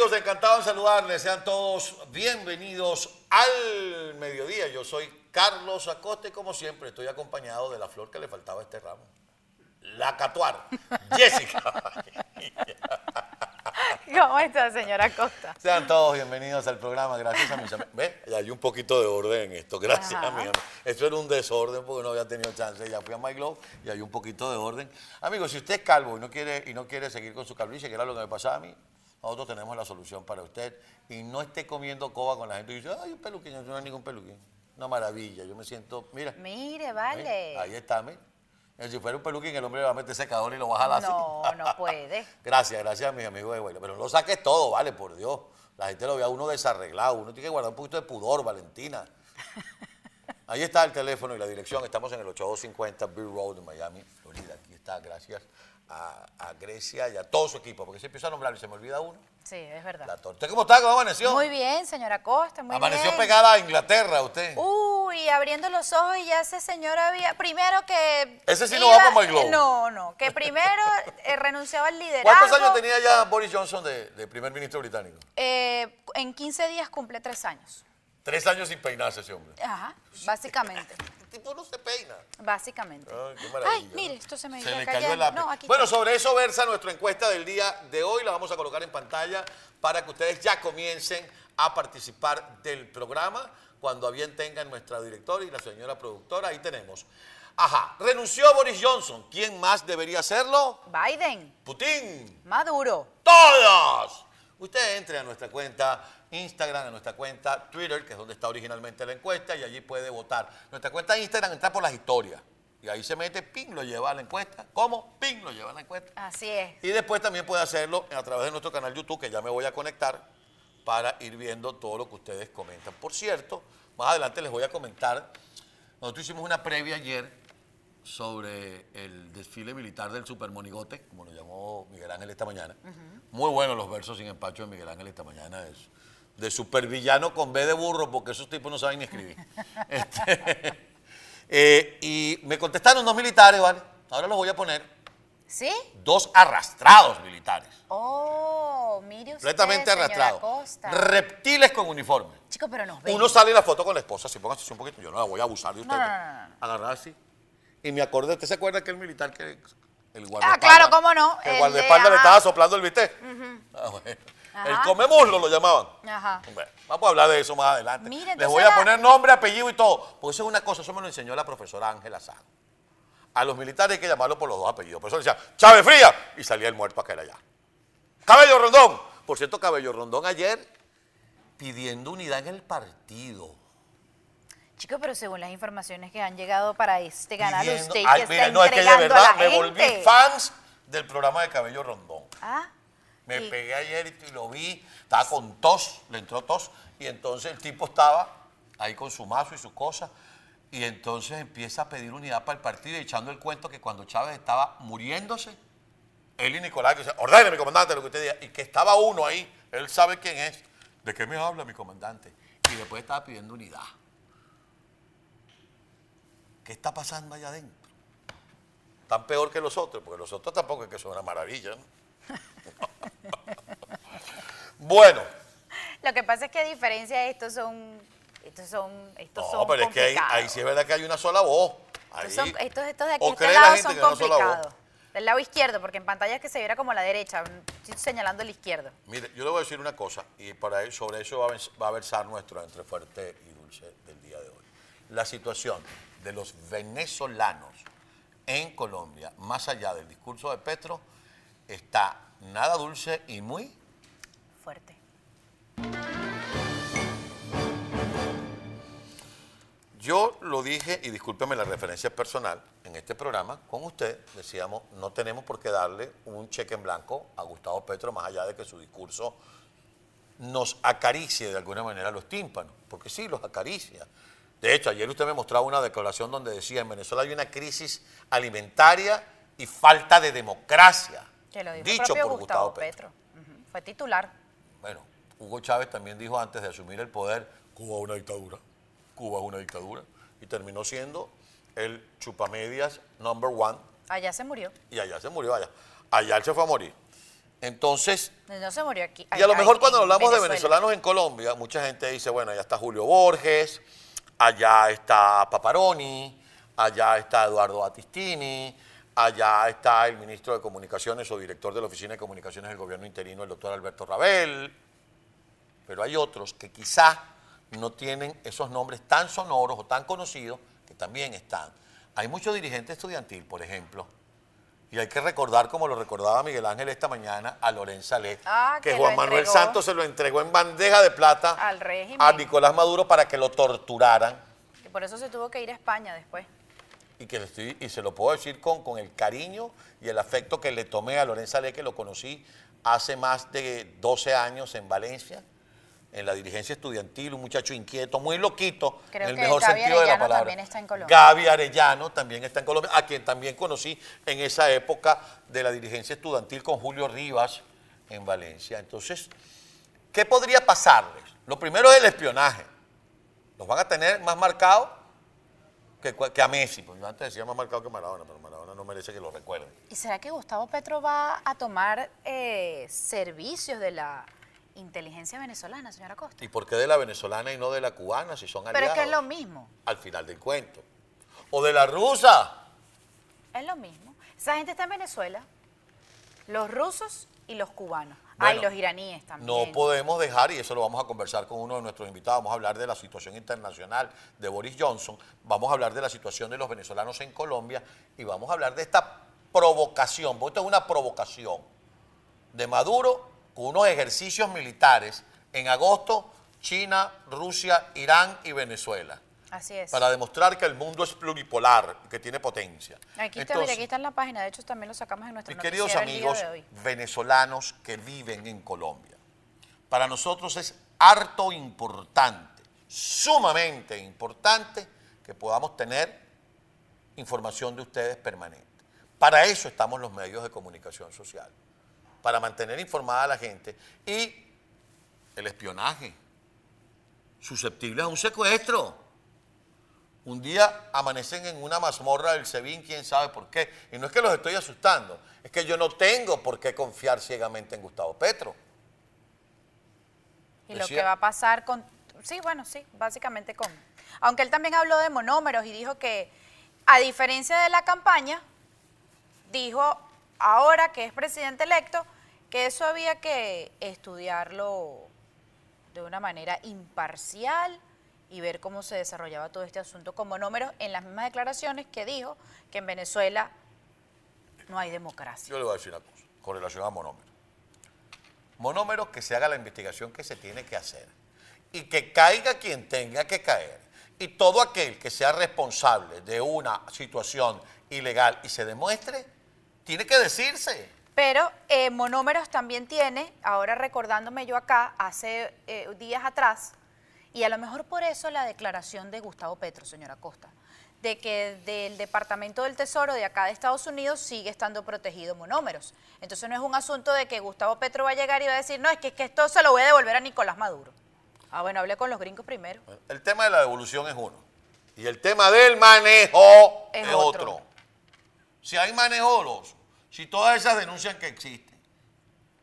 amigos? Encantado en saludarles. Sean todos bienvenidos al mediodía. Yo soy Carlos Acosta y como siempre estoy acompañado de la flor que le faltaba a este ramo. La Catuar, Jessica. ¿Cómo está, señora Acosta? Sean todos bienvenidos al programa. Gracias a mis amigos. ¿Ve? Hay un poquito de orden en esto. Gracias, Ajá. amigos. Esto era un desorden porque no había tenido chance. Ya fui a My Globe y hay un poquito de orden. Amigos, si usted es calvo y no quiere, y no quiere seguir con su calvicie, que era lo que me pasaba a mí, nosotros tenemos la solución para usted. Y no esté comiendo coba con la gente y dice, ay, un peluquín, no hay ningún peluquín. Una maravilla. Yo me siento, mira. Mire, vale. ¿eh? Ahí está, mira. Si fuera un peluquín, el hombre le va a meter secador y lo va a jalar así. No, no puede. Gracias, gracias a mis amigos de Huela. Pero no lo saques todo, vale, por Dios. La gente lo ve a uno desarreglado. Uno tiene que guardar un poquito de pudor, Valentina. Ahí está el teléfono y la dirección. Estamos en el 8250 Bill Road en Miami, Florida. Aquí está, gracias a, a Grecia y a todo su equipo. Porque se empieza a nombrar y se me olvida uno. Sí, es verdad. La torta. ¿Usted cómo está? ¿Cómo amaneció? Muy bien, señora Costa, muy amaneció bien. Uh, pegada a Inglaterra usted. Uy, abriendo los ojos y ya ese señor había, primero que... Ese sí no va por My Globe. No, no, que primero eh, renunciaba al liderazgo. ¿Cuántos años tenía ya Boris Johnson de, de primer ministro británico? Eh, en 15 días cumple tres años. Tres años sin peinarse ese hombre. Ajá, básicamente, El tipo no se peina. básicamente. Ay, qué maravilla. Ay, mire, esto se me Se cayendo. cayó el lápiz. No, aquí bueno, está. sobre eso versa nuestra encuesta del día de hoy. La vamos a colocar en pantalla para que ustedes ya comiencen a participar del programa. Cuando a bien tengan nuestra directora y la señora productora, ahí tenemos. Ajá, renunció Boris Johnson. ¿Quién más debería hacerlo? Biden, Putin. Maduro. ¡Todos! Usted entre a nuestra cuenta Instagram, a nuestra cuenta Twitter, que es donde está originalmente la encuesta, y allí puede votar. Nuestra cuenta Instagram entra por las historias. Y ahí se mete, ping, lo lleva a la encuesta. ¿Cómo? Ping, lo lleva a la encuesta. Así es. Y después también puede hacerlo a través de nuestro canal YouTube, que ya me voy a conectar para ir viendo todo lo que ustedes comentan. Por cierto, más adelante les voy a comentar, nosotros hicimos una previa ayer sobre el desfile militar del supermonigote, como lo llamó Miguel Ángel esta mañana. Muy buenos los versos sin empacho de Miguel Ángel esta mañana, de, de supervillano con B de burro, porque esos tipos no saben ni escribir. Este, eh, y me contestaron dos militares, ¿vale? Ahora los voy a poner ¿Sí? dos arrastrados militares, Oh, mire usted, completamente arrastrados, Costa. reptiles con uniforme. Chico, pero nos ven. Uno sale en la foto con la esposa, si póngase así un poquito, yo no la voy a abusar de usted. No, así. Y me acordé, ¿usted se acuerda que el militar que el Ah, claro, cómo no, El el de- guardaespaldas le estaba soplando el bistec. Ah, bueno. El come muslo lo llamaban. Ajá. Bueno, vamos a hablar de eso más adelante. Mire, Les voy a poner nombre, apellido y todo. Porque eso es una cosa, eso me lo enseñó la profesora Ángela Sá. A los militares hay que llamarlo por los dos apellidos. Por eso decía, Chávez Fría, y salía el muerto aquel allá. Cabello Rondón. Por cierto, Cabello Rondón ayer pidiendo unidad en el partido. Chico, pero según las informaciones que han llegado para este canal, Pidiendo- usted Ay, que está no, es que de entregando a verdad la me gente. volví fans del programa de Cabello Rondón. Ah, Me y- pegué ayer y lo vi, estaba con tos, le entró tos, y entonces el tipo estaba ahí con su mazo y sus cosas, y entonces empieza a pedir unidad para el partido echando el cuento que cuando Chávez estaba muriéndose, él y Nicolás, que dice, ordene mi comandante lo que usted diga, y que estaba uno ahí, él sabe quién es, ¿de qué me habla mi comandante? Y después estaba pidiendo unidad. ¿Qué está pasando allá adentro? Tan peor que los otros, porque los otros tampoco es que son una maravilla, ¿no? bueno, lo que pasa es que a diferencia de estos son, estos son, estos no, son pero es que ahí, complicados. ahí sí es verdad que hay una sola voz. Estos, son- estos, estos de aquí, O este lado gente son complicados. Del lado izquierdo, porque en pantalla es que se viera como la derecha. Estoy señalando el izquierdo. Mire, yo le voy a decir una cosa, y para sobre eso va a, vers- va a versar nuestro entre fuerte y dulce del día de hoy. La situación de los venezolanos en Colombia, más allá del discurso de Petro, está nada dulce y muy Fuerte. Yo lo dije, y discúlpeme la referencia personal, en este programa con usted decíamos, no tenemos por qué darle un cheque en blanco a Gustavo Petro, más allá de que su discurso nos acaricie de alguna manera los tímpanos, porque sí, los acaricia. De hecho, ayer usted me mostraba una declaración donde decía, en Venezuela hay una crisis alimentaria y falta de democracia. Que lo dijo dicho propio por Gustavo, Gustavo Petro. Petro. Fue titular. Bueno, Hugo Chávez también dijo antes de asumir el poder, Cuba es una dictadura, Cuba es una dictadura, y terminó siendo el chupamedias number one, Allá se murió. y allá se murió, allá. Allá él se fue a morir. Entonces, No se murió aquí. y a lo mejor cuando hablamos de venezolanos en Colombia, mucha gente dice, bueno, allá está Julio Borges, allá está Paparoni, allá está Eduardo Battistini, allá está el ministro de Comunicaciones o director de la Oficina de Comunicaciones del Gobierno Interino, el doctor Alberto Rabel. Pero hay otros que quizá no tienen esos nombres tan sonoros o tan conocidos que también están. Hay muchos dirigentes estudiantil, por ejemplo, y hay que recordar, como lo recordaba Miguel Ángel esta mañana, a Lorenza Let, Ah, que que Juan Manuel entregó. Santos se lo entregó en bandeja de plata Al régimen. a Nicolás Maduro para que lo torturaran. Que por eso se tuvo que ir a España después. Y, que estoy- y se lo puedo decir con, con el cariño y el afecto que le tomé a Lorenza Le, que lo conocí hace más de 12 años en Valencia, en la dirigencia estudiantil, un muchacho inquieto, muy loquito, Creo en el que mejor Gaby sentido de la palabra. también está en Colombia. Gaby Arellano también está en Colombia, a quien también conocí en esa época de la dirigencia estudiantil con Julio Rivas en Valencia. Entonces, ¿qué podría pasarles? Lo primero es el espionaje. Los van a tener más marcados que, que a Messi. Porque yo antes decía más marcado que Maradona, pero Maradona no merece que lo recuerden. ¿Y será que Gustavo Petro va a tomar eh, servicios de la inteligencia venezolana, señora Costa? ¿Y por qué de la venezolana y no de la cubana si son Pero aliados? es que es lo mismo, Al final del cuento. O de la rusa. es lo mismo. Esa gente está en Venezuela, los rusos y los cubanos. Bueno, los iraníes también. No podemos dejar, y eso lo vamos a conversar con uno de nuestros invitados, vamos a hablar de la situación internacional de Boris Johnson, vamos a hablar de la situación de los venezolanos en Colombia y vamos a hablar de esta provocación, porque esto es una provocación de Maduro con unos ejercicios militares en agosto, China, Rusia, Irán y Venezuela, Así es. para demostrar que el mundo es pluripolar, que tiene potencia. Aquí está, Entonces, mira, aquí está en la página, de hecho también lo sacamos en nuestro mis queridos noticiero el día amigos de hoy. venezolanos que viven en Colombia, para nosotros es harto importante, sumamente importante, que podamos tener información de ustedes permanente. Para eso estamos los medios de comunicación social, para mantener informada a la gente y el espionaje, susceptible a un secuestro. Un día amanecen en una mazmorra del SEBIN, quién sabe por qué. Y no es que los estoy asustando, es que yo no tengo por qué confiar ciegamente en Gustavo Petro. Y lo que va a pasar con... Sí, bueno, sí, básicamente con... Aunque él también habló de monómeros y dijo que, a diferencia de la campaña, dijo ahora que es presidente electo, que eso había que estudiarlo de una manera imparcial y ver cómo se desarrollaba todo este asunto con monómeros en las mismas declaraciones que dijo que en Venezuela no hay democracia. Yo le voy a decir una cosa con relación a monómeros. Monómeros que se haga la investigación que se tiene que hacer y que caiga quien tenga que caer. Y todo aquel que sea responsable de una situación ilegal y se demuestre, tiene que decirse. Pero eh, Monómeros también tiene, ahora recordándome yo acá, hace eh, días atrás, y a lo mejor por eso la declaración de Gustavo Petro, señora Costa, de que del Departamento del Tesoro de acá de Estados Unidos sigue estando protegido Monómeros. Entonces no es un asunto de que Gustavo Petro va a llegar y va a decir, no, es que, es que esto se lo voy a devolver a Nicolás Maduro. Ah, bueno, hablé con los gringos primero. El tema de la devolución es uno. Y el tema del manejo Es es, otro. otro. Si hay manejo doloso, si todas esas denuncias que existen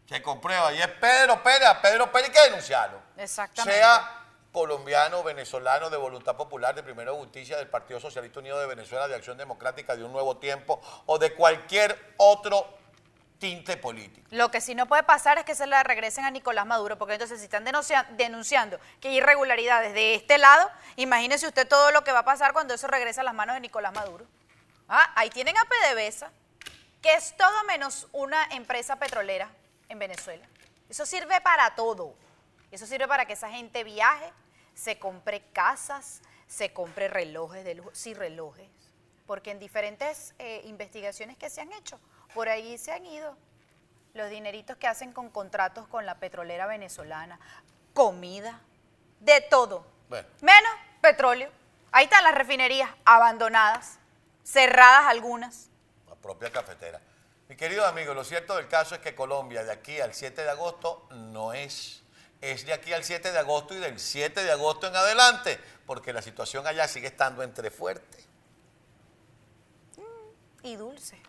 se comprueba y es Pedro Pérez, a Pedro Pérez hay que denunciarlo. Exactamente. Sea colombiano, venezolano, de voluntad popular, de Primera Justicia, del Partido Socialista Unido de Venezuela, de Acción Democrática, de Un Nuevo Tiempo o de cualquier otro tinte político. Lo que sí no puede pasar es que se la regresen a Nicolás Maduro, porque entonces si están denuncia- denunciando que hay irregularidades de este lado, imagínese usted todo lo que va a pasar cuando eso regresa a las manos de Nicolás Maduro. Ah, ahí tienen a PDVSA, que es todo menos una empresa petrolera en Venezuela. Eso sirve para todo. Eso sirve para que esa gente viaje, se compre casas, se compre relojes de lujo, sí relojes, porque en diferentes eh, investigaciones que se han hecho, por ahí se han ido los dineritos que hacen con contratos con la petrolera venezolana, comida, de todo, Bueno. menos petróleo. Ahí están las refinerías abandonadas, cerradas algunas. la propia cafetera. Mi querido amigo, lo cierto del caso es que Colombia de aquí al 7 de agosto no es. Es de aquí al 7 de agosto y del 7 de agosto en adelante, porque la situación allá sigue estando entre fuerte. y dulce.